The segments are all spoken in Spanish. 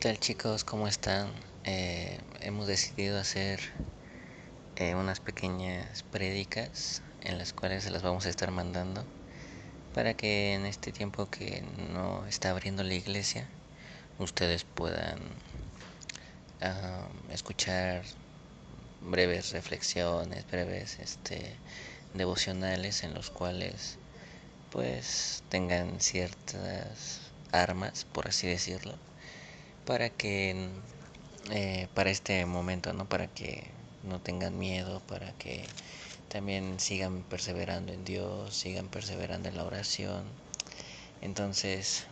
tal chicos? ¿Cómo están? Eh, hemos decidido hacer eh, unas pequeñas prédicas en las cuales se las vamos a estar mandando para que en este tiempo que no está abriendo la iglesia ustedes puedan escuchar breves reflexiones, breves este, devocionales en los cuales pues tengan ciertas armas, por así decirlo, para que eh, para este momento, ¿no? Para que no tengan miedo, para que también sigan perseverando en Dios, sigan perseverando en la oración. Entonces,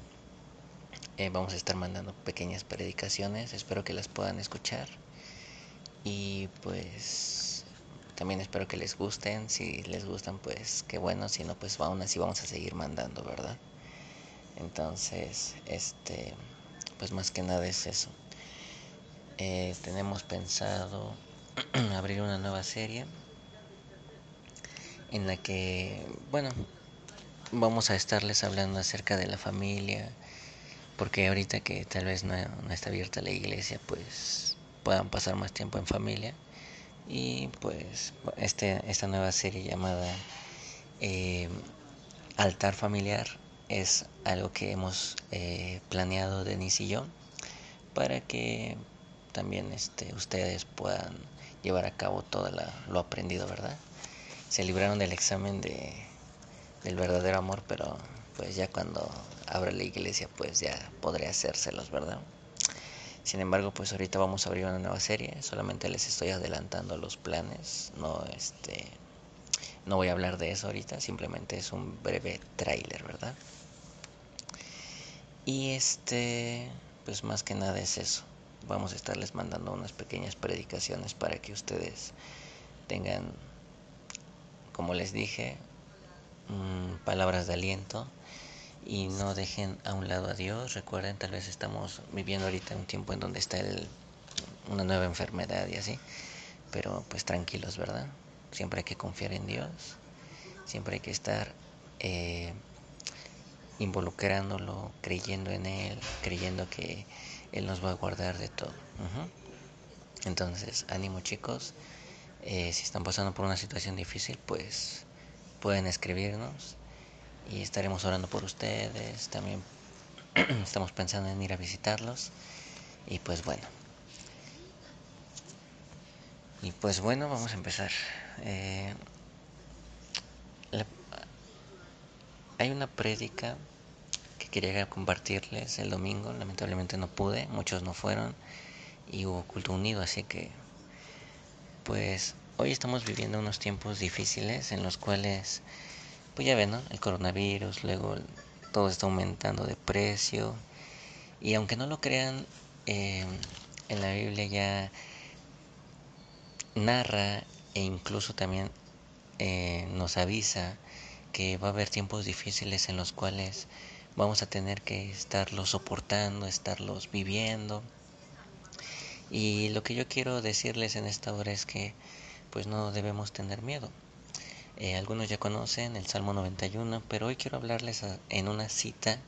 eh, vamos a estar mandando pequeñas predicaciones, espero que las puedan escuchar. Y pues también espero que les gusten, si les gustan pues qué bueno, si no pues aún así vamos a seguir mandando, ¿verdad? Entonces, este, pues más que nada es eso. Eh, tenemos pensado abrir una nueva serie en la que, bueno, vamos a estarles hablando acerca de la familia, porque ahorita que tal vez no, está abierta la iglesia, pues puedan pasar más tiempo en familia. Y pues este, esta nueva serie llamada eh, Altar Familiar es algo que hemos eh, planeado Denise y yo para que también este, ustedes puedan llevar a cabo todo lo aprendido, ¿verdad? Se libraron del examen de, del verdadero amor, pero pues ya cuando abra la iglesia pues ya podré hacérselos, ¿verdad? Sin embargo, pues ahorita vamos a abrir una nueva serie, solamente les estoy adelantando los planes, no este no voy a hablar de eso ahorita, simplemente es un breve tráiler, ¿verdad? Y este, pues más que nada es eso. Vamos a estarles mandando unas pequeñas predicaciones para que ustedes tengan, como les dije, mm, palabras de aliento y no dejen a un lado a Dios. Recuerden, tal vez estamos viviendo ahorita un tiempo en donde está el, una nueva enfermedad y así, pero pues tranquilos, ¿verdad? Siempre hay que confiar en Dios, siempre hay que estar eh, involucrándolo, creyendo en Él, creyendo que Él nos va a guardar de todo. Entonces, ánimo chicos, eh, si están pasando por una situación difícil, pues pueden escribirnos y estaremos orando por ustedes. También estamos pensando en ir a visitarlos. Y pues bueno. Y pues bueno, vamos a empezar. Eh, hay una prédica que quería compartirles el domingo, lamentablemente no pude, muchos no fueron y hubo culto unido, así que pues hoy estamos viviendo unos tiempos difíciles en los cuales pues ya ven, ¿no? El coronavirus, luego todo está aumentando de precio y aunque no lo crean, eh, en la Biblia ya narra e incluso también eh, nos avisa que va a haber tiempos difíciles en los cuales vamos a tener que estarlos soportando, estarlos viviendo. Y lo que yo quiero decirles en esta hora es que pues no debemos tener miedo. Eh, algunos ya conocen el Salmo 91, pero hoy quiero hablarles en una cita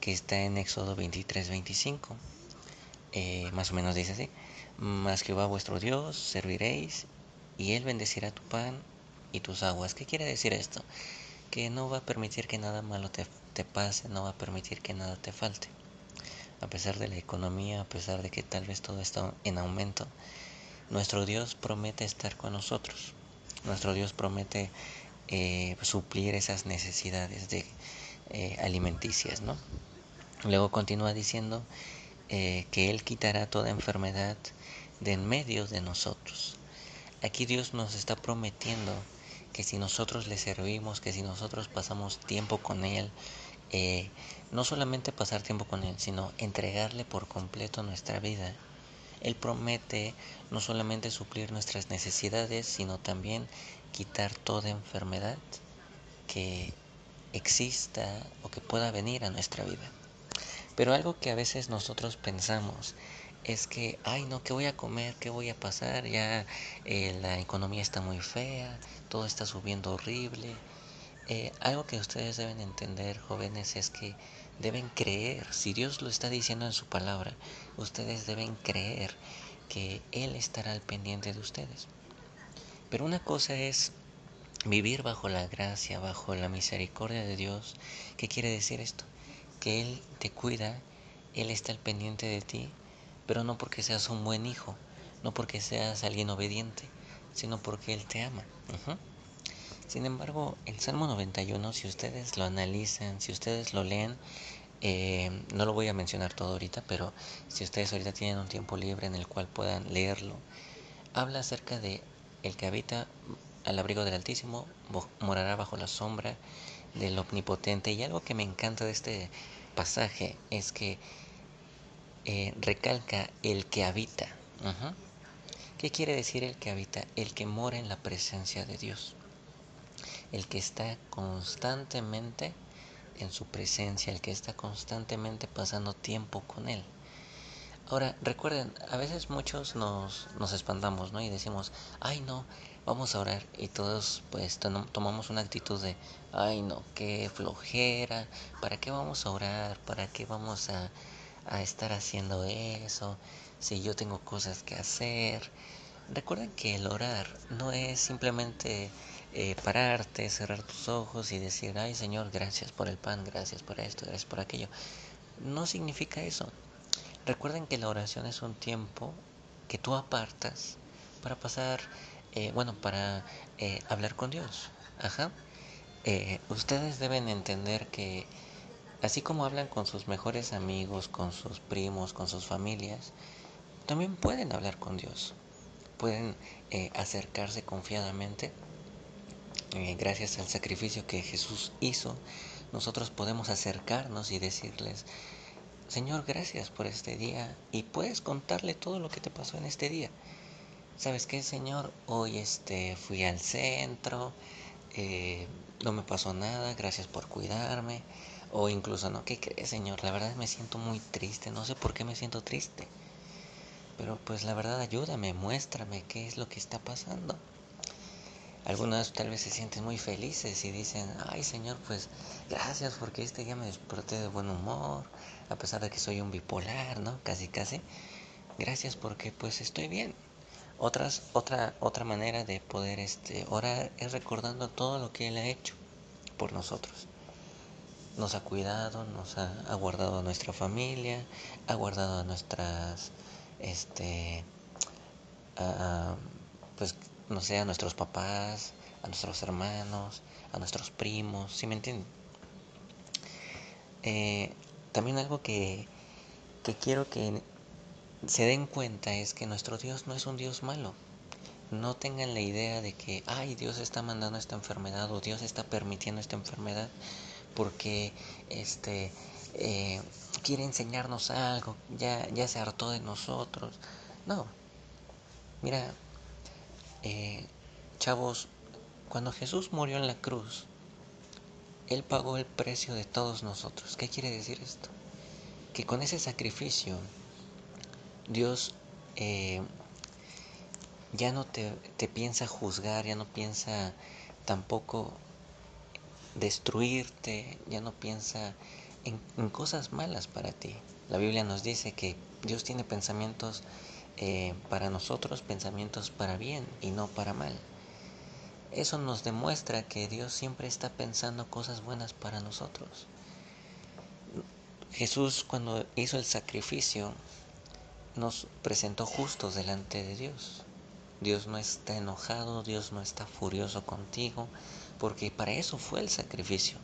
que está en Éxodo 23, 25. Eh, más o menos dice así, Mas Jehová vuestro Dios serviréis y Él bendecirá tu pan y tus aguas. ¿Qué quiere decir esto? Que no va a permitir que nada malo te, te pase, no va a permitir que nada te falte. A pesar de la economía, a pesar de que tal vez todo está en aumento, nuestro Dios promete estar con nosotros. Nuestro Dios promete eh, suplir esas necesidades de eh, alimenticias, ¿no? Luego continúa diciendo eh, que Él quitará toda enfermedad de en medio de nosotros. Aquí Dios nos está prometiendo que si nosotros le servimos, que si nosotros pasamos tiempo con Él, eh, no solamente pasar tiempo con Él, sino entregarle por completo nuestra vida, Él promete no solamente suplir nuestras necesidades, sino también quitar toda enfermedad que exista o que pueda venir a nuestra vida. Pero algo que a veces nosotros pensamos es que, ay no, ¿qué voy a comer? ¿Qué voy a pasar? Ya eh, la economía está muy fea, todo está subiendo horrible. Eh, algo que ustedes deben entender, jóvenes, es que deben creer, si Dios lo está diciendo en su palabra, ustedes deben creer que Él estará al pendiente de ustedes. Pero una cosa es vivir bajo la gracia, bajo la misericordia de Dios. ¿Qué quiere decir esto? Que Él te cuida, Él está al pendiente de ti, pero no porque seas un buen hijo, no porque seas alguien obediente, sino porque Él te ama. Sin embargo, el Salmo 91, si ustedes lo analizan, si ustedes lo leen, eh, no lo voy a mencionar todo ahorita, pero si ustedes ahorita tienen un tiempo libre en el cual puedan leerlo, habla acerca de el que habita al abrigo del Altísimo, morará bajo la sombra del Omnipotente. Y algo que me encanta de este pasaje es que eh, recalca el que habita. ¿Qué quiere decir el que habita? El que mora en la presencia de Dios. El que está constantemente en su presencia, el que está constantemente pasando tiempo con Él. Ahora, recuerden, a veces muchos nos, nos espantamos, ¿no? Y decimos, ay no, vamos a orar. Y todos pues tomamos una actitud de, ay no, qué flojera, ¿para qué vamos a orar? ¿Para qué vamos a, a estar haciendo eso? si yo tengo cosas que hacer. Recuerden que el orar no es simplemente eh, pararte, cerrar tus ojos y decir, ay Señor, gracias por el pan, gracias por esto, gracias por aquello. No significa eso. Recuerden que la oración es un tiempo que tú apartas para pasar, eh, bueno, para eh, hablar con Dios. Ajá. ustedes deben entender que así como hablan con sus mejores amigos, con sus primos, con sus familias, también pueden hablar con Dios, pueden eh, acercarse confiadamente. Eh, gracias al sacrificio que Jesús hizo, nosotros podemos acercarnos y decirles, Señor, gracias por este día y puedes contarle todo lo que te pasó en este día. ¿Sabes qué, Señor? Hoy este, fui al centro, eh, no me pasó nada, gracias por cuidarme. O incluso, ¿no? ¿Qué crees, Señor? La verdad me siento muy triste, no sé por qué me siento triste. Pero pues la verdad ayúdame, muéstrame qué es lo que está pasando. Algunas tal vez se sienten muy felices y dicen, ay Señor, pues gracias porque este día me desperté de buen humor, a pesar de que soy un bipolar, ¿no? Casi, casi. Gracias porque pues estoy bien. Otras, otra, otra manera de poder este, orar es recordando todo lo que Él ha hecho por nosotros. Nos ha cuidado, nos ha, guardado a nuestra familia, ha guardado a nuestras este, pues, no sé, a nuestros papás, a nuestros hermanos, a nuestros primos, ¿sí me entienden? Eh, también algo que, que quiero que se den cuenta es que nuestro Dios no es un Dios malo. No tengan la idea de que, ay, Dios está mandando esta enfermedad o Dios está permitiendo esta enfermedad porque este eh, quiere enseñarnos algo, ya, ya se hartó de nosotros. No, mira, eh, chavos, cuando Jesús murió en la cruz, Él pagó el precio de todos nosotros. ¿Qué quiere decir esto? Que con ese sacrificio, Dios eh, ya no te, te piensa juzgar, ya no piensa tampoco destruirte, ya no piensa en, cosas malas para ti. La Biblia nos dice que Dios tiene pensamientos eh, para nosotros, pensamientos para bien y no para mal. Eso nos demuestra que Dios siempre está pensando cosas buenas para nosotros. Jesús cuando hizo el sacrificio nos presentó justos delante de Dios. Dios no está enojado, Dios no está furioso contigo, porque para eso fue el sacrificio,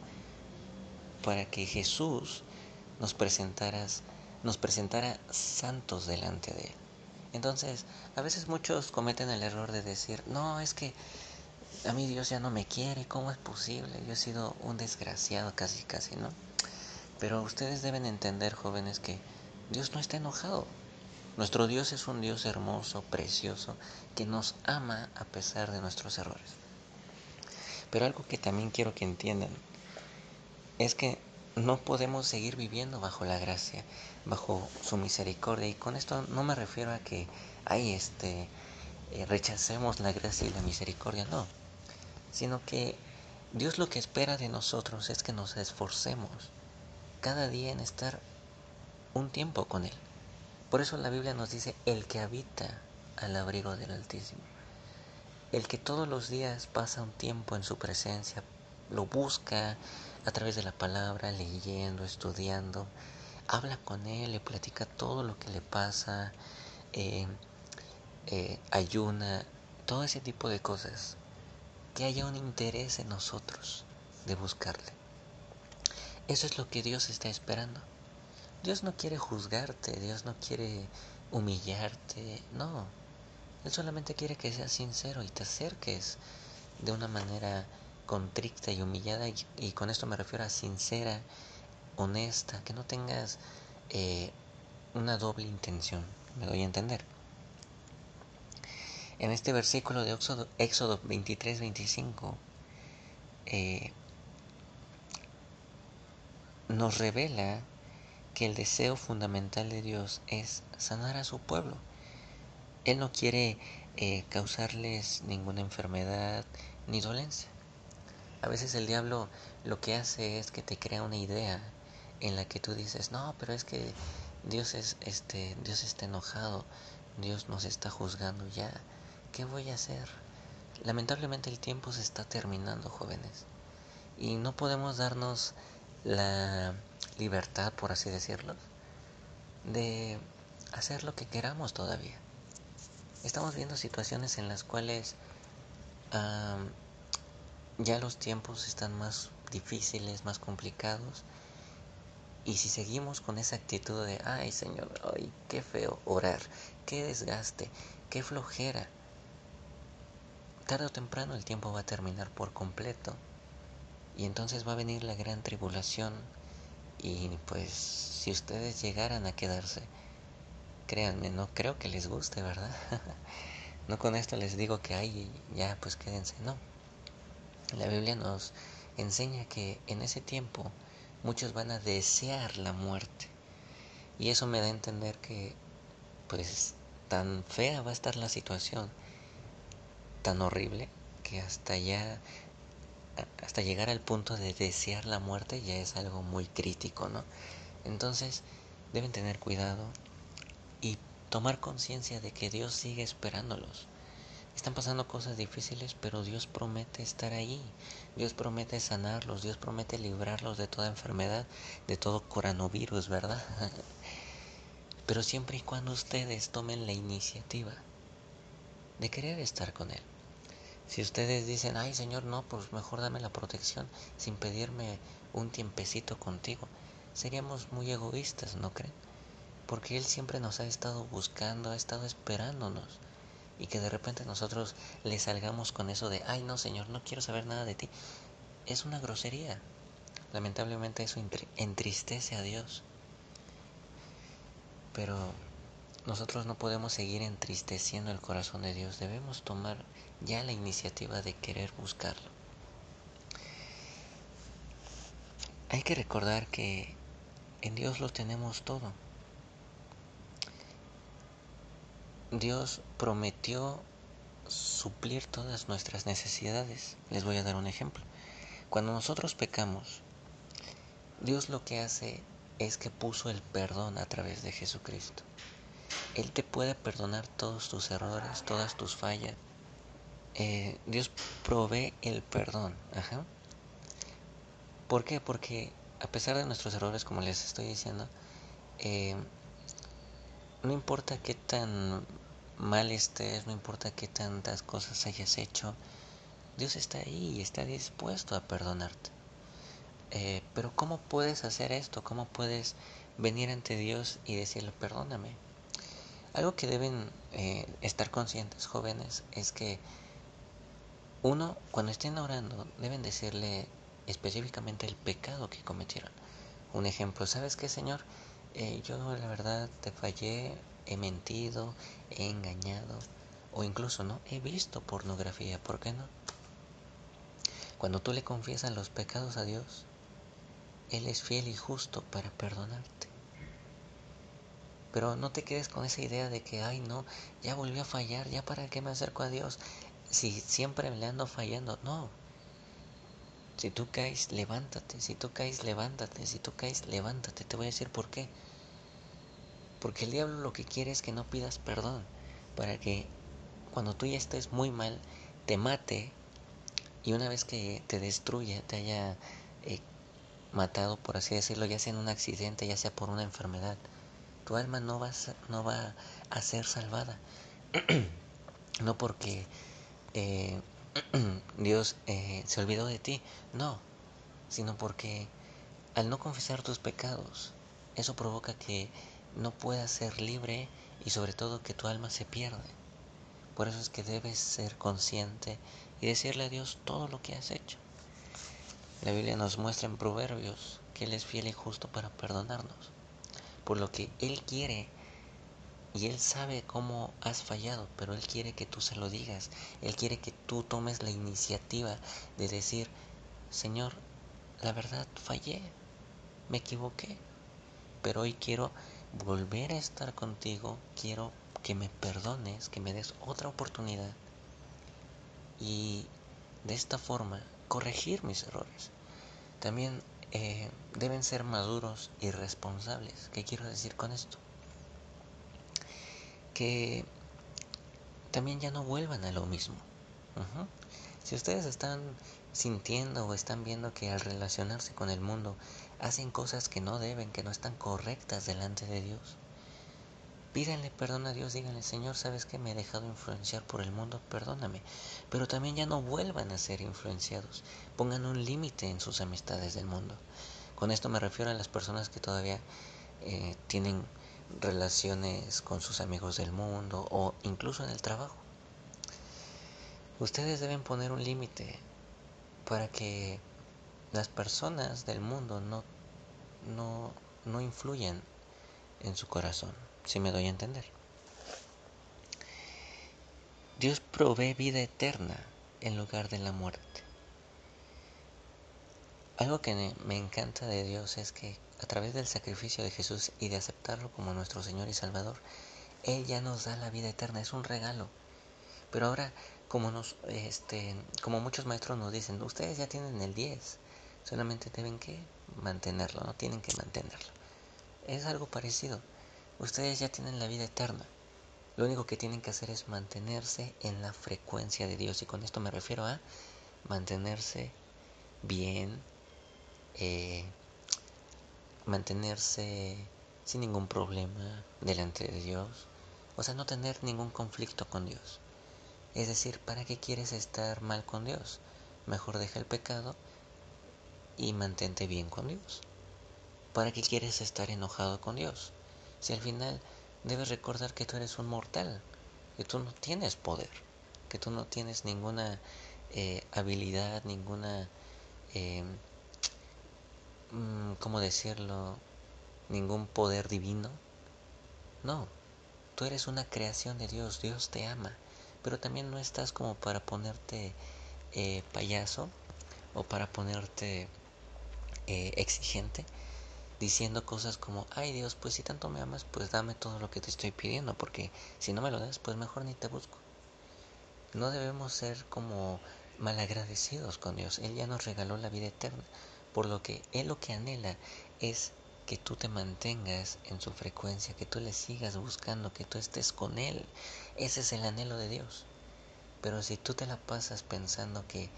para que Jesús nos nos presentara santos delante de Él. Entonces, a veces muchos cometen el error de decir, no, es que a mí Dios ya no me quiere, ¿cómo es posible? Yo he sido un desgraciado casi, casi, ¿no? Pero ustedes deben entender, jóvenes, que Dios no está enojado. Nuestro Dios es un Dios hermoso, precioso, que nos ama a pesar de nuestros errores. Pero algo que también quiero que entiendan es que no podemos seguir viviendo bajo la gracia, bajo su misericordia. Y con esto no me refiero a que, ay, este, eh, rechacemos la gracia y la misericordia, no. Sino que Dios lo que espera de nosotros es que nos esforcemos cada día en estar un tiempo con Él. Por eso la Biblia nos dice el que habita al abrigo del Altísimo. El que todos los días pasa un tiempo en su presencia, lo busca a través de la palabra, leyendo, estudiando, habla con Él, le platica todo lo que le pasa, eh, eh, ayuna, todo ese tipo de cosas. Que haya un interés en nosotros de buscarle. Eso es lo que Dios está esperando. Dios no quiere juzgarte, Dios no quiere humillarte, no. Él solamente quiere que seas sincero y te acerques de una manera contricta y humillada y, con esto me refiero a sincera, honesta, que no tengas eh, una doble intención, me doy a entender. En este versículo de Éxodo, Éxodo 23, 25, eh, nos revela que el deseo fundamental de Dios es sanar a su pueblo. Él no quiere eh, causarles ninguna enfermedad ni dolencia. A veces el diablo lo que hace es que te crea una idea en la que tú dices, no, pero es que Dios es este, Dios está enojado, Dios nos está juzgando ya. ¿Qué voy a hacer? Lamentablemente el tiempo se está terminando, jóvenes. Y no podemos darnos la libertad, por así decirlo, de hacer lo que queramos todavía. Estamos viendo situaciones en las cuales ya los tiempos están más difíciles, más complicados. Y si seguimos con esa actitud de, ay Señor, ay, qué feo orar, qué desgaste, qué flojera, tarde o temprano el tiempo va a terminar por completo. Y entonces va a venir la gran tribulación y pues si ustedes llegaran a quedarse, créanme, no creo que les guste, ¿verdad? no con esto les digo que ay, ya pues quédense, no. La Biblia nos enseña que en ese tiempo muchos van a desear la muerte. Y eso me da a entender que pues tan fea va a estar la situación, tan horrible, que hasta ya hasta llegar al punto de desear la muerte ya es algo muy crítico, ¿no? Entonces deben tener cuidado tomar conciencia de que Dios sigue esperándolos. Están pasando cosas difíciles, pero Dios promete estar ahí. Dios promete sanarlos, Dios promete librarlos de toda enfermedad, de todo coronavirus, ¿verdad? pero siempre y cuando ustedes tomen la iniciativa de querer estar con Él. Si ustedes dicen, ay Señor, no, pues mejor dame la protección sin pedirme un tiempecito contigo, seríamos muy egoístas, ¿no creen? Porque Él siempre nos ha estado buscando, ha estado esperándonos. Y que de repente nosotros le salgamos con eso de, ay no Señor, no quiero saber nada de ti. Es una grosería. Lamentablemente eso entristece a Dios. Pero nosotros no podemos seguir entristeciendo el corazón de Dios. Debemos tomar ya la iniciativa de querer buscarlo. Hay que recordar que en Dios lo tenemos todo. Dios prometió suplir todas nuestras necesidades. Les voy a dar un ejemplo. Cuando nosotros pecamos, Dios lo que hace es que puso el perdón a través de Jesucristo. Él te puede perdonar todos tus errores, todas tus fallas. Eh, Dios provee el perdón. ¿Por qué? Porque a pesar de nuestros errores, como les estoy diciendo, eh, no importa qué tan mal estés, no importa qué tantas cosas hayas hecho, Dios está ahí y está dispuesto a perdonarte. Eh, pero ¿cómo puedes hacer esto? ¿Cómo puedes venir ante Dios y decirle perdóname? Algo que deben eh, estar conscientes jóvenes es que uno, cuando estén orando, deben decirle específicamente el pecado que cometieron. Un ejemplo, ¿sabes qué, Señor? Eh, yo la verdad te fallé, he mentido, he engañado, o incluso no, he visto pornografía, ¿por qué no? Cuando tú le confiesas los pecados a Dios, Él es fiel y justo para perdonarte. Pero no te quedes con esa idea de que, ay, no, ya volvió a fallar, ya para qué me acerco a Dios si siempre le ando fallando. No. Si tú caes, levántate. Si tú caes, levántate. Si tú caes, levántate. Te voy a decir por qué. Porque el diablo lo que quiere es que no pidas perdón. Para que cuando tú ya estés muy mal, te mate. Y una vez que te destruya, te haya eh, matado, por así decirlo, ya sea en un accidente, ya sea por una enfermedad, tu alma no va a, no va a ser salvada. no porque eh, Dios eh, se olvidó de ti, no, sino porque al no confesar tus pecados, eso provoca que no puedas ser libre y sobre todo que tu alma se pierde. Por eso es que debes ser consciente y decirle a Dios todo lo que has hecho. La Biblia nos muestra en Proverbios que Él es fiel y justo para perdonarnos, por lo que Él quiere y Él sabe cómo has fallado, pero Él quiere que tú se lo digas, Él quiere que tú tomes la iniciativa de decir, Señor, la verdad fallé, me equivoqué, pero hoy quiero volver a estar contigo, quiero que me perdones, que me des otra oportunidad y de esta forma corregir mis errores. También eh, deben ser maduros y responsables. ¿Qué quiero decir con esto? Que también ya no vuelvan a lo mismo. Si ustedes están sintiendo o están viendo que al relacionarse con el mundo hacen cosas que no deben, que no están correctas delante de Dios, Pídanle perdón a Dios, díganle, Señor, sabes que me he dejado influenciar por el mundo, perdóname. Pero también ya no vuelvan a ser influenciados. Pongan un límite en sus amistades del mundo. Con esto me refiero a las personas que todavía eh, tienen relaciones con sus amigos del mundo o incluso en el trabajo. Ustedes deben poner un límite para que las personas del mundo no, no, no influyan en su corazón si me doy a entender. Dios provee vida eterna en lugar de la muerte. Algo que me encanta de Dios es que a través del sacrificio de Jesús y de aceptarlo como nuestro Señor y Salvador, Él ya nos da la vida eterna, es un regalo. Pero ahora, como, nos, este, como muchos maestros nos dicen, ustedes ya tienen el 10, solamente deben que mantenerlo, no tienen que mantenerlo. Es algo parecido. Ustedes ya tienen la vida eterna. Lo único que tienen que hacer es mantenerse en la frecuencia de Dios. Y con esto me refiero a mantenerse bien, eh, mantenerse sin ningún problema delante de Dios. O sea, no tener ningún conflicto con Dios. Es decir, ¿para qué quieres estar mal con Dios? Mejor deja el pecado y mantente bien con Dios. ¿Para qué quieres estar enojado con Dios? Si al final debes recordar que tú eres un mortal, que tú no tienes poder, que tú no tienes ninguna eh, habilidad, ninguna, eh, mm, ¿cómo decirlo? Ningún poder divino. No, tú eres una creación de Dios, Dios te ama, pero también no estás como para ponerte eh, payaso o para ponerte eh, exigente diciendo cosas como, ay Dios, pues si tanto me amas, pues dame todo lo que te estoy pidiendo, porque si no me lo das, pues mejor ni te busco. No debemos ser como malagradecidos con Dios. Él ya nos regaló la vida eterna, por lo que Él lo que anhela es que tú te mantengas en su frecuencia, que tú le sigas buscando, que tú estés con Él. Ese es el anhelo de Dios. Pero si tú te la pasas pensando que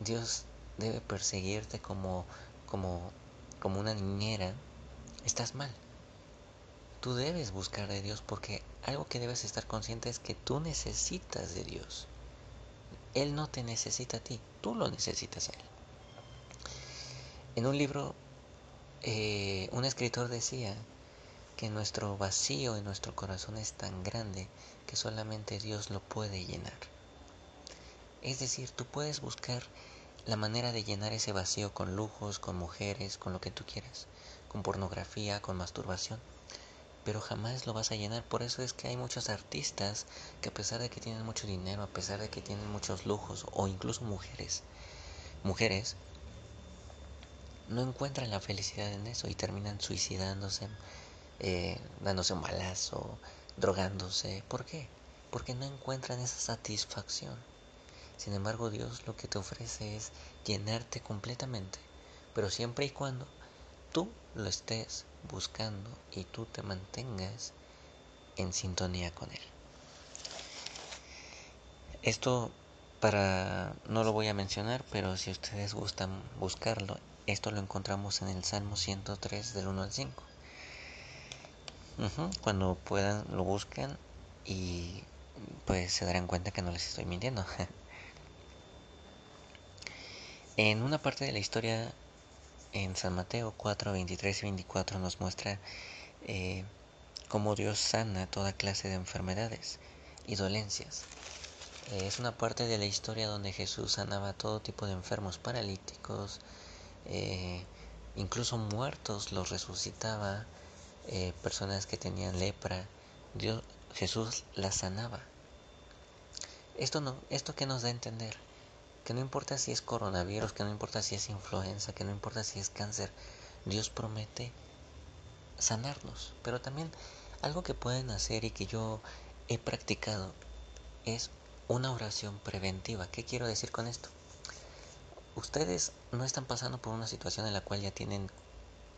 Dios debe perseguirte como, como como una niñera, estás mal. Tú debes buscar de Dios porque algo que debes estar consciente es que tú necesitas de Dios. Él no te necesita a ti, tú lo necesitas a Él. En un libro, eh, un escritor decía que nuestro vacío en nuestro corazón es tan grande que solamente Dios lo puede llenar. Es decir, tú puedes buscar la manera de llenar ese vacío con lujos, con mujeres, con lo que tú quieras, con pornografía, con masturbación, pero jamás lo vas a llenar. Por eso es que hay muchos artistas que a pesar de que tienen mucho dinero, a pesar de que tienen muchos lujos, o incluso mujeres, mujeres, no encuentran la felicidad en eso y terminan suicidándose, eh, dándose un balazo, drogándose. ¿Por qué? Porque no encuentran esa satisfacción. Sin embargo, Dios lo que te ofrece es llenarte completamente, pero siempre y cuando tú lo estés buscando y tú te mantengas en sintonía con Él. Esto para no lo voy a mencionar, pero si ustedes gustan buscarlo, esto lo encontramos en el Salmo 103 del 1 al 5. Cuando puedan lo buscan y pues se darán cuenta que no les estoy mintiendo. en una parte de la historia en San Mateo 4, 23 y 24 nos muestra eh, cómo Dios sana toda clase de enfermedades y dolencias. Eh, es una parte de la historia donde Jesús sanaba todo tipo de enfermos paralíticos, eh, incluso muertos los resucitaba, personas que tenían lepra, Dios, Jesús las sanaba. Esto, no, esto que nos da a entender que no importa si es coronavirus, que no importa si es influenza, que no importa si es cáncer, Dios promete sanarnos. Pero también algo que pueden hacer y que yo he practicado es una oración preventiva. ¿Qué quiero decir con esto? Ustedes no están pasando por una situación en la cual ya tienen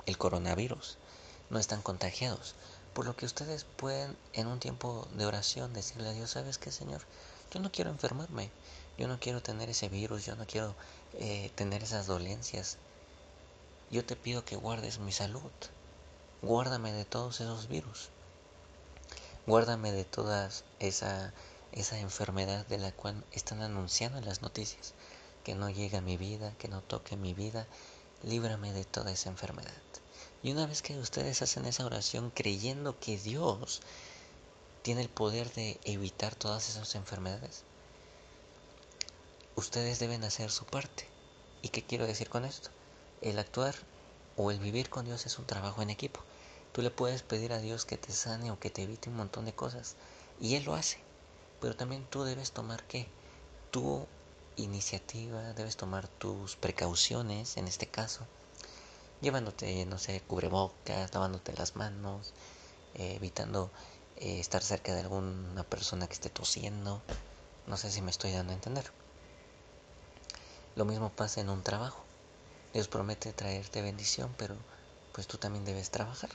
el coronavirus, no están contagiados, por lo que ustedes pueden en un tiempo de oración decirle a Dios, ¿sabes qué, Señor? Yo no quiero enfermarme, yo no quiero tener ese virus, yo no quiero eh, tener esas dolencias. Yo te pido que guardes mi salud. Guárdame de todos esos virus. Guárdame de toda esa, esa enfermedad de la cual están anunciando en las noticias. Que no llegue a mi vida, que no toque mi vida. Líbrame de toda esa enfermedad. Y una vez que ustedes hacen esa oración creyendo que Dios tiene el poder de evitar todas esas enfermedades, ustedes deben hacer su parte. ¿Y qué quiero decir con esto? El actuar o el vivir con Dios es un trabajo en equipo. Tú le puedes pedir a Dios que te sane o que te evite un montón de cosas y Él lo hace. Pero también tú debes tomar qué? Tu iniciativa, debes tomar tus precauciones en este caso, llevándote, no sé, cubrebocas, lavándote las manos, eh, evitando eh, estar cerca de alguna persona que esté tosiendo. No sé si me estoy dando a entender. Lo mismo pasa en un trabajo. Dios promete traerte bendición, pero pues tú también debes trabajar.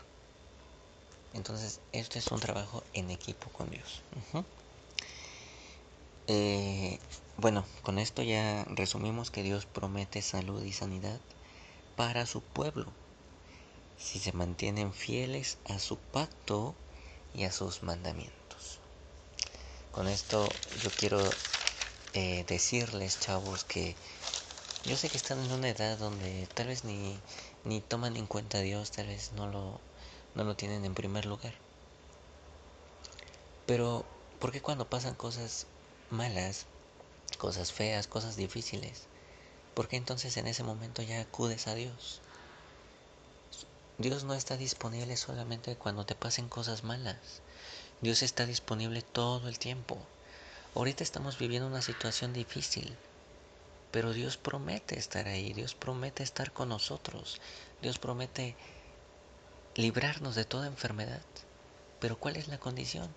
Entonces, esto es un trabajo en equipo con Dios. Eh, bueno, con esto ya resumimos que Dios promete salud y sanidad para su pueblo, si se mantienen fieles a su pacto y a sus mandamientos. Con esto yo quiero eh, decirles, chavos, que yo sé que están en una edad donde tal vez ni, ni toman en cuenta a Dios, tal vez no lo, no lo tienen en primer lugar. Pero, ¿por qué cuando pasan cosas malas, cosas feas, cosas difíciles, por qué entonces en ese momento ya acudes a Dios? Dios no está disponible solamente cuando te pasen cosas malas. Dios está disponible todo el tiempo. Ahorita estamos viviendo una situación difícil, pero Dios promete estar ahí, Dios promete estar con nosotros, Dios promete librarnos de toda enfermedad. Pero ¿cuál es la condición?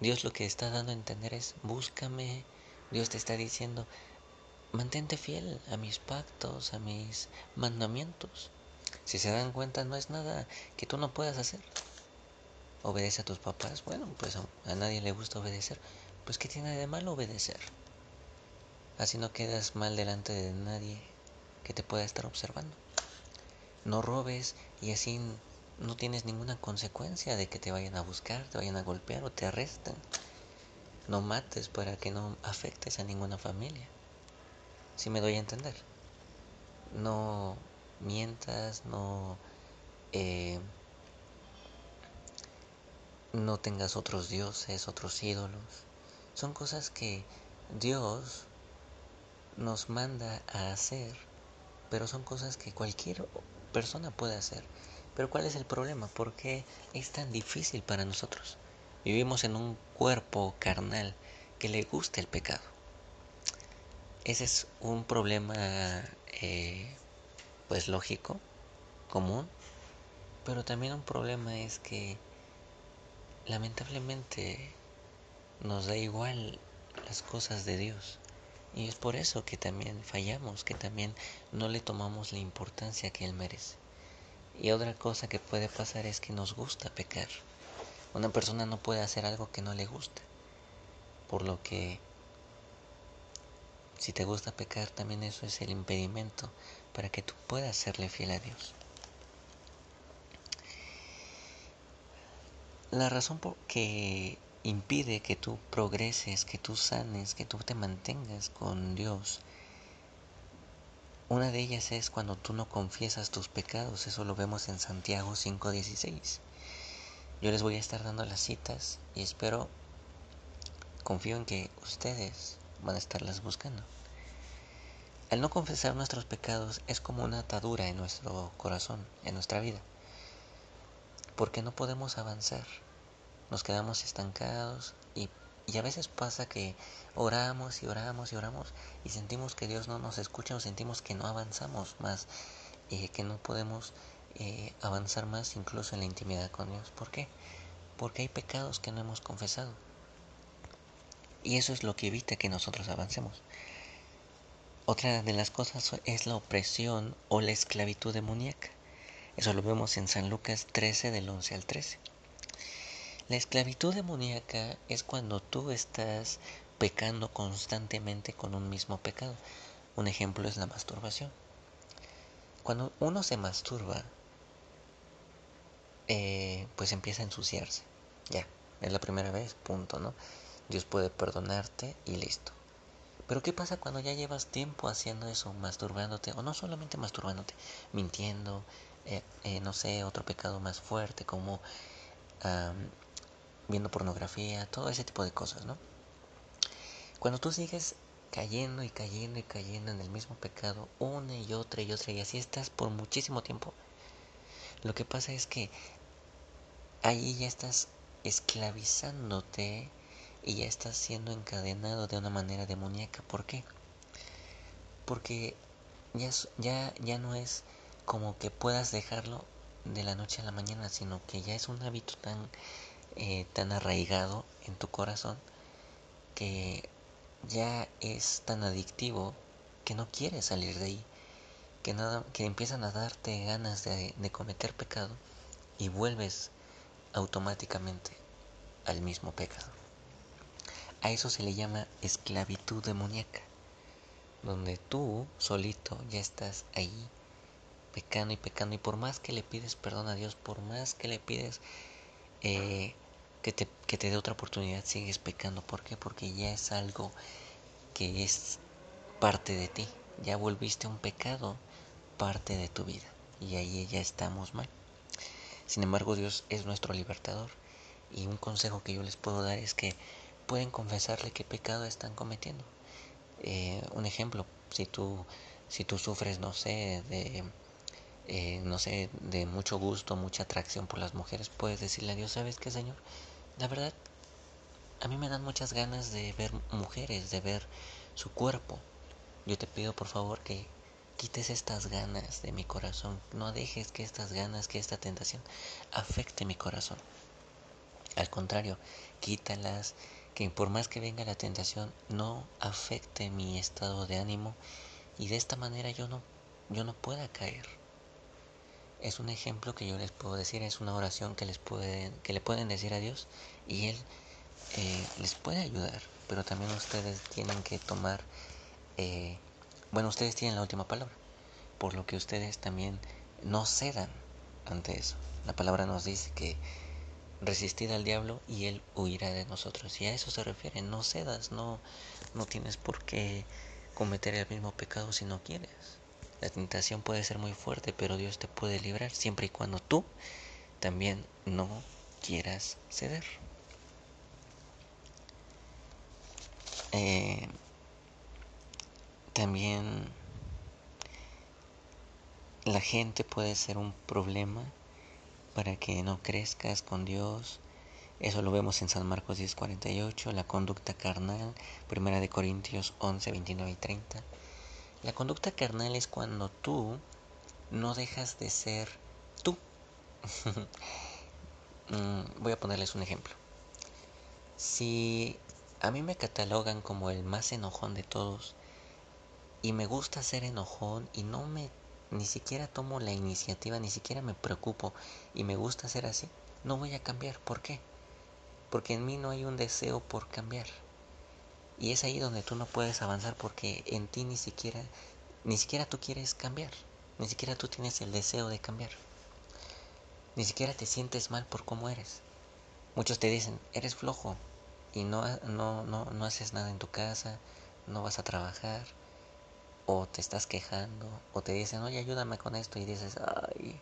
Dios lo que está dando a entender es, búscame, Dios te está diciendo, mantente fiel a mis pactos, a mis mandamientos. Si se dan cuenta, no es nada que tú no puedas hacer. Obedece a tus papás, bueno, pues a, nadie le gusta obedecer, pues ¿qué tiene de malo obedecer? Así no quedas mal delante de nadie que te pueda estar observando. No robes y así no tienes ninguna consecuencia de que te vayan a buscar, te vayan a golpear o te arresten. No mates para que no afectes a ninguna familia. Si me doy a entender. No mientas, no eh, no tengas otros dioses, otros ídolos. Son cosas que Dios nos manda a hacer, pero son cosas que cualquier persona puede hacer. Pero ¿cuál es el problema? ¿Por qué es tan difícil para nosotros? Vivimos en un cuerpo carnal que le gusta el pecado. Ese es un problema eh, pues lógico, común, pero también un problema es que lamentablemente nos da igual las cosas de Dios. Y es por eso que también fallamos, que también no le tomamos la importancia que Él merece. Y otra cosa que puede pasar es que nos gusta pecar. Una persona no puede hacer algo que no le gusta. Por lo que si te gusta pecar, también eso es el impedimento para que tú puedas serle fiel a Dios. La razón por que impide que tú progreses, que tú sanes, que tú te mantengas con Dios, una de ellas es cuando tú no confiesas tus pecados, eso lo vemos en Santiago 5:16. Yo les voy a estar dando las citas y espero, confío en que ustedes van a estarlas buscando. Al no confesar nuestros pecados es como una atadura en nuestro corazón, en nuestra vida, porque no podemos avanzar, nos quedamos estancados y, a veces pasa que oramos y oramos y oramos y sentimos que Dios no nos escucha o sentimos que no avanzamos más, eh, que no podemos eh, avanzar más incluso en la intimidad con Dios. ¿Por qué? Porque hay pecados que no hemos confesado. Y eso es lo que evita que nosotros avancemos. Otra de las cosas es la opresión o la esclavitud demoníaca. Eso lo vemos en San Lucas 13 del 11 al 13. La esclavitud demoníaca es cuando tú estás pecando constantemente con un mismo pecado. Un ejemplo es la masturbación. Cuando uno se masturba, eh, pues empieza a ensuciarse. Ya, es la primera vez, punto, ¿no? Dios puede perdonarte y listo. Pero ¿qué pasa cuando ya llevas tiempo haciendo eso, masturbándote, o no solamente masturbándote, mintiendo, eh, eh, no sé, otro pecado más fuerte como viendo pornografía, todo ese tipo de cosas, ¿no? Cuando tú sigues cayendo y cayendo y cayendo en el mismo pecado una y otra y otra y así estás por muchísimo tiempo, lo que pasa es que ahí ya estás esclavizándote y ya estás siendo encadenado de una manera demoníaca. ¿Por qué? Porque ya, ya, ya no es como que puedas dejarlo de la noche a la mañana, sino que ya es un hábito tan, eh, tan arraigado en tu corazón que ya es tan adictivo que no quieres salir de ahí, que, nada, que empiezan a darte ganas de, cometer pecado y vuelves automáticamente al mismo pecado. A eso se le llama esclavitud demoníaca, donde tú solito ya estás ahí pecando y pecando y por más que le pides perdón a Dios, por más que le pides eh, que, te, que te dé otra oportunidad, sigues pecando. ¿Por qué? Porque ya es algo que es parte de ti. Ya volviste un pecado parte de tu vida y ahí ya estamos mal. Sin embargo, Dios es nuestro libertador y un consejo que yo les puedo dar es que pueden confesarle qué pecado están cometiendo. Eh, un ejemplo, si tú, si tú sufres, no sé, de, eh, no sé, de mucho gusto, mucha atracción por las mujeres, puedes decirle a Dios, ¿sabes qué, Señor? La verdad, a mí me dan muchas ganas de ver mujeres, de ver su cuerpo. Yo te pido por favor que quites estas ganas de mi corazón. No dejes que estas ganas, que esta tentación afecte mi corazón. Al contrario, quítalas, que por más que venga la tentación, no afecte mi estado de ánimo y de esta manera yo no, yo no pueda caer. Es un ejemplo que yo les puedo decir, es una oración que, les pueden, que le pueden decir a Dios y Él eh, les puede ayudar, pero también ustedes tienen que tomar eh, bueno, ustedes tienen la última palabra, por lo que ustedes también no cedan ante eso. La palabra nos dice que resistid al diablo y él huirá de nosotros. Y a eso se refiere, no cedas, no, no tienes por qué cometer el mismo pecado si no quieres. La tentación puede ser muy fuerte, pero Dios te puede librar siempre y cuando tú también no quieras ceder. Eh, también la gente puede ser un problema para que no crezcas con Dios. Eso lo vemos en San Marcos 10:48, la conducta carnal, Primera de Corintios 11, 29 y 30. La conducta carnal es cuando tú no dejas de ser tú. Mm, voy a ponerles un ejemplo. Si a mí me catalogan como el más enojón de todos, y me gusta ser enojón y no me ni siquiera tomo la iniciativa, ni siquiera me preocupo y me gusta ser así, no voy a cambiar. ¿Por qué? Porque en mí no hay un deseo por cambiar. Y es ahí donde tú no puedes avanzar porque en ti ni siquiera ni siquiera tú quieres cambiar, ni siquiera tú tienes el deseo de cambiar. Ni siquiera te sientes mal por cómo eres. Muchos te dicen, "Eres flojo y no no no no haces nada en tu casa, no vas a trabajar." o te estás quejando, o te dicen, oye, ayúdame con esto, y dices, ay.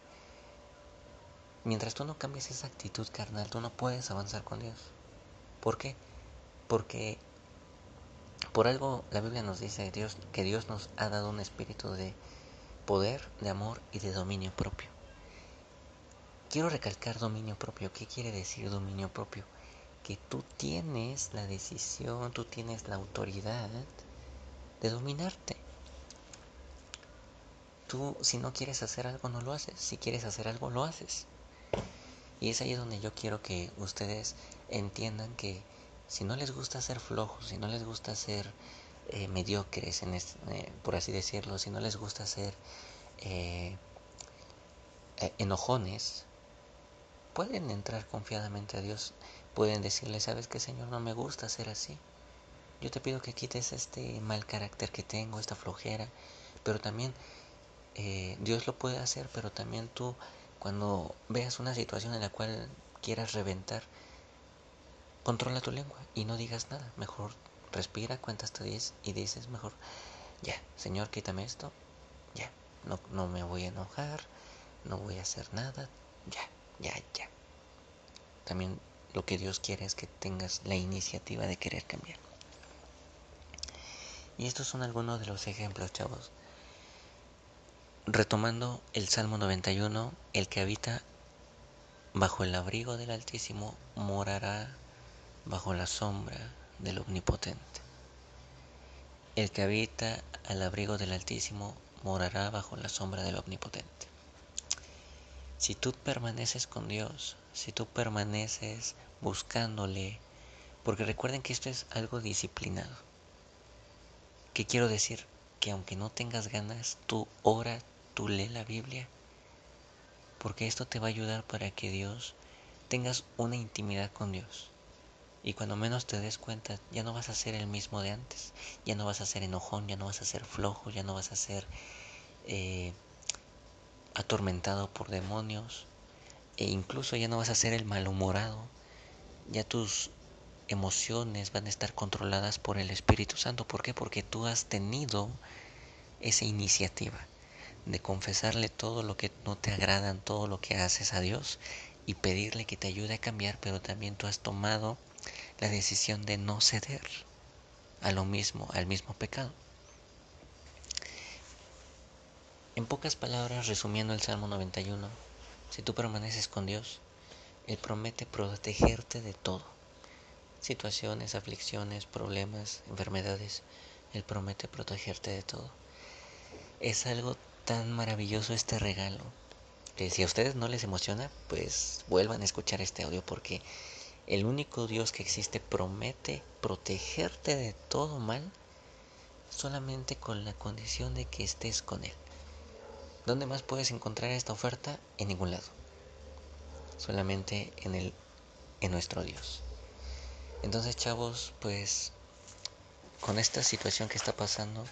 Mientras tú no cambies esa actitud carnal, tú no puedes avanzar con Dios. ¿Por qué? Porque por algo la Biblia nos dice Dios, que Dios nos ha dado un espíritu de poder, de amor y de dominio propio. Quiero recalcar dominio propio. ¿Qué quiere decir dominio propio? Que tú tienes la decisión, tú tienes la autoridad de dominarte. Tú si no quieres hacer algo no lo haces, si quieres hacer algo lo haces. Y es ahí donde yo quiero que ustedes entiendan que si no les gusta ser flojos, si no les gusta ser eh, mediocres, en eh, por así decirlo, si no les gusta ser eh, enojones, pueden entrar confiadamente a Dios, pueden decirle, sabes que Señor, no me gusta ser así. Yo te pido que quites este mal carácter que tengo, esta flojera, pero también eh, Dios lo puede hacer, pero también tú cuando veas una situación en la cual quieras reventar, controla tu lengua y no digas nada. Mejor respira, cuenta hasta 10 y dices mejor, ya, Señor, quítame esto, ya, no, no me voy a enojar, no voy a hacer nada, ya, ya, ya. También lo que Dios quiere es que tengas la iniciativa de querer cambiar. Y estos son algunos de los ejemplos, chavos. Retomando el Salmo 91, el que habita bajo el abrigo del Altísimo morará bajo la sombra del Omnipotente. El que habita al abrigo del Altísimo morará bajo la sombra del Omnipotente. Si tú permaneces con Dios, si tú permaneces buscándole, porque recuerden que esto es algo disciplinado. ¿Qué quiero decir? Que aunque no tengas ganas, tú ora tú lee la Biblia, porque esto te va a ayudar para que Dios tengas una intimidad con Dios. Y cuando menos te des cuenta, ya no vas a ser el mismo de antes, ya no vas a ser enojón, ya no vas a ser flojo, ya no vas a ser eh, atormentado por demonios, e incluso ya no vas a ser el malhumorado, ya tus emociones van a estar controladas por el Espíritu Santo. ¿Por qué? Porque tú has tenido esa iniciativa de confesarle todo lo que no te agradan, todo lo que haces a Dios y pedirle que te ayude a cambiar, pero también tú has tomado la decisión de no ceder a lo mismo, al mismo pecado. En pocas palabras, resumiendo el Salmo 91, si tú permaneces con Dios, Él promete protegerte de todo. Situaciones, aflicciones, problemas, enfermedades, Él promete protegerte de todo. Es algo tan maravilloso este regalo. Que si a ustedes no les emociona, pues vuelvan a escuchar este audio porque el único Dios que existe promete protegerte de todo mal solamente con la condición de que estés con Él. ¿Dónde más puedes encontrar esta oferta? En ningún lado. Solamente en el en nuestro Dios. Entonces, chavos, pues con esta situación que está pasando,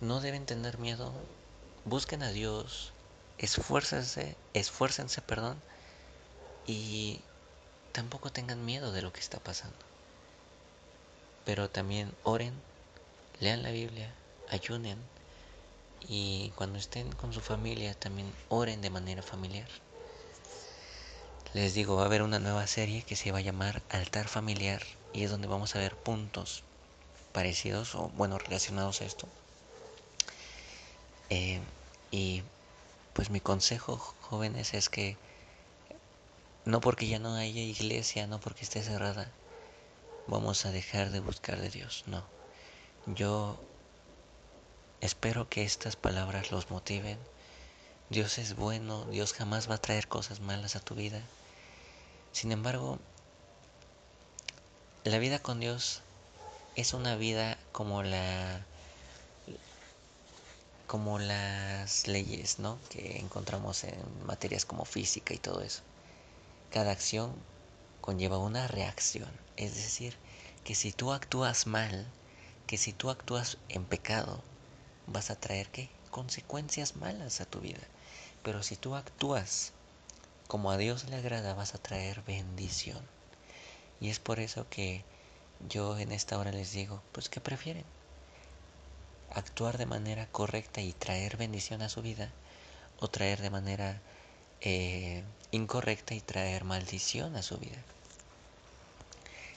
no deben tener miedo busquen a Dios, esfuércense, esfuércense, perdón, y tampoco tengan miedo de lo que está pasando. Pero también oren, lean la Biblia, ayunen y cuando estén con su familia también oren de manera familiar. Les digo, va a haber una nueva serie que se va a llamar Altar Familiar y es donde vamos a ver puntos parecidos o bueno relacionados a esto eh, y pues mi consejo, jóvenes, es que no porque ya no haya iglesia, no porque esté cerrada, vamos a dejar de buscar de Dios. No. Yo espero que estas palabras los motiven. Dios es bueno, Dios jamás va a traer cosas malas a tu vida. Sin embargo, la vida con Dios es una vida como la como las leyes, ¿no? Que encontramos en materias como física y todo eso. Cada acción conlleva una reacción, es decir, que si tú actúas mal, que si tú actúas en pecado, vas a traer qué? Consecuencias malas a tu vida. Pero si tú actúas como a Dios le agrada, vas a traer bendición. Y es por eso que yo en esta hora les digo, pues ¿qué prefieren? Actuar de manera correcta y traer bendición a su vida o traer de manera eh, incorrecta y traer maldición a su vida.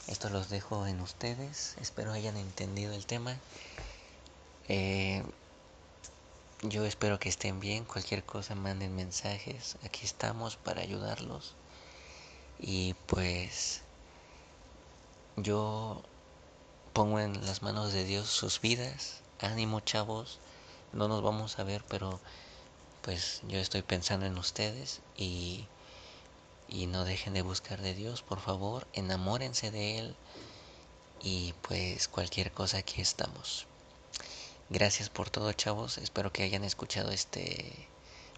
Esto los dejo en ustedes, espero hayan entendido el tema. Eh, yo espero que estén bien, cualquier cosa manden mensajes, aquí estamos para ayudarlos. Y pues yo pongo en las manos de Dios sus vidas. Ánimo chavos, no nos vamos a ver, pero pues yo estoy pensando en ustedes y, y no dejen de buscar de Dios, por favor, enamórense de Él y pues cualquier cosa aquí estamos. Gracias por todo chavos, espero que hayan escuchado este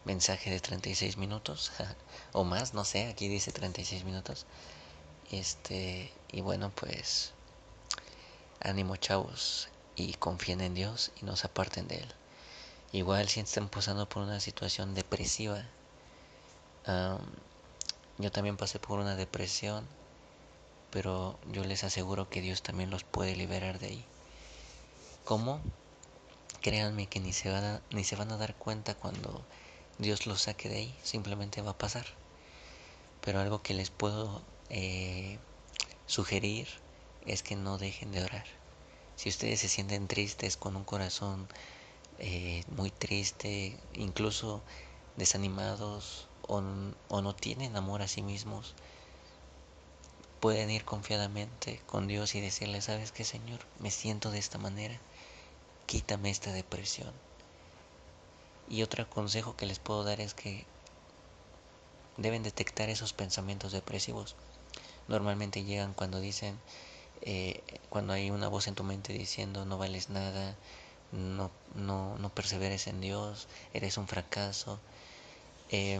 mensaje de 36 minutos o más, no sé, aquí dice 36 minutos. Este, y bueno, pues ánimo chavos y confíen en Dios y no se aparten de Él. Igual si están pasando por una situación depresiva, yo también pasé por una depresión, pero yo les aseguro que Dios también los puede liberar de ahí. ¿Cómo? Créanme que ni se, van a, ni se van a dar cuenta cuando Dios los saque de ahí, simplemente va a pasar. Pero algo que les puedo eh, sugerir es que no dejen de orar. Si ustedes se sienten tristes con un corazón eh, muy triste, incluso desanimados o, o no tienen amor a sí mismos, pueden ir confiadamente con Dios y decirle, ¿sabes qué, Señor? Me siento de esta manera, quítame esta depresión. Y otro consejo que les puedo dar es que deben detectar esos pensamientos depresivos normalmente llegan cuando dicen, eh, cuando hay una voz en tu mente diciendo no vales nada, no, no, no perseveres en Dios, eres un fracaso. Eh,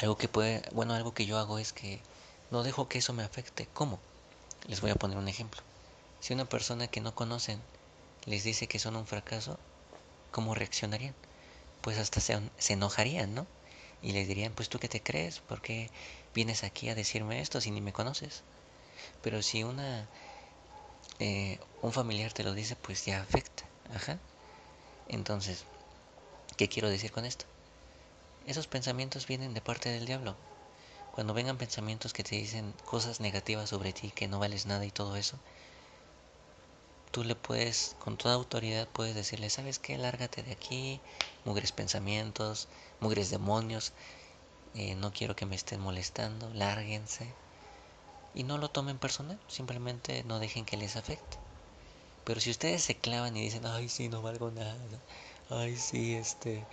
algo que puede, bueno, algo que yo hago es que no dejo que eso me afecte. ¿Cómo? Les voy a poner un ejemplo. Si una persona que no conocen les dice que son un fracaso, ¿cómo reaccionarían? Pues hasta se, se enojarían, ¿no? Y les dirían, pues tú qué te crees, ¿por qué vienes aquí a decirme esto si ni me conoces? Pero si una eh, un familiar te lo dice, pues ya afecta. Ajá. Entonces, ¿qué quiero decir con esto? Esos pensamientos vienen de parte del diablo. Cuando vengan pensamientos que te dicen cosas negativas sobre ti, que no vales nada y todo eso, tú le puedes, con toda autoridad, puedes decirle, ¿sabes qué? Lárgate de aquí, mugres pensamientos, mugres demonios, eh, no quiero que me estén molestando, lárguense. Y no lo tomen personal, simplemente no dejen que les afecte. Pero si ustedes se clavan y dicen, ay, sí, no valgo nada, ay, sí, este,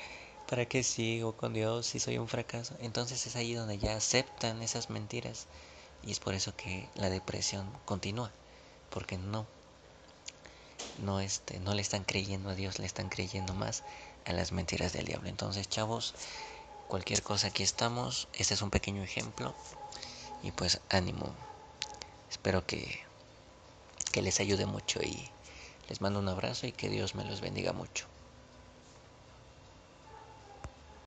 ¿para qué sigo con Dios si soy un fracaso? Entonces es ahí donde ya aceptan esas mentiras y es por eso que la depresión continúa, porque no no este no le están creyendo a Dios, le están creyendo más a las mentiras del diablo. Entonces, chavos, cualquier cosa aquí estamos. Este es un pequeño ejemplo y pues ánimo. Espero que que les ayude mucho y les mando un abrazo y que Dios me los bendiga mucho.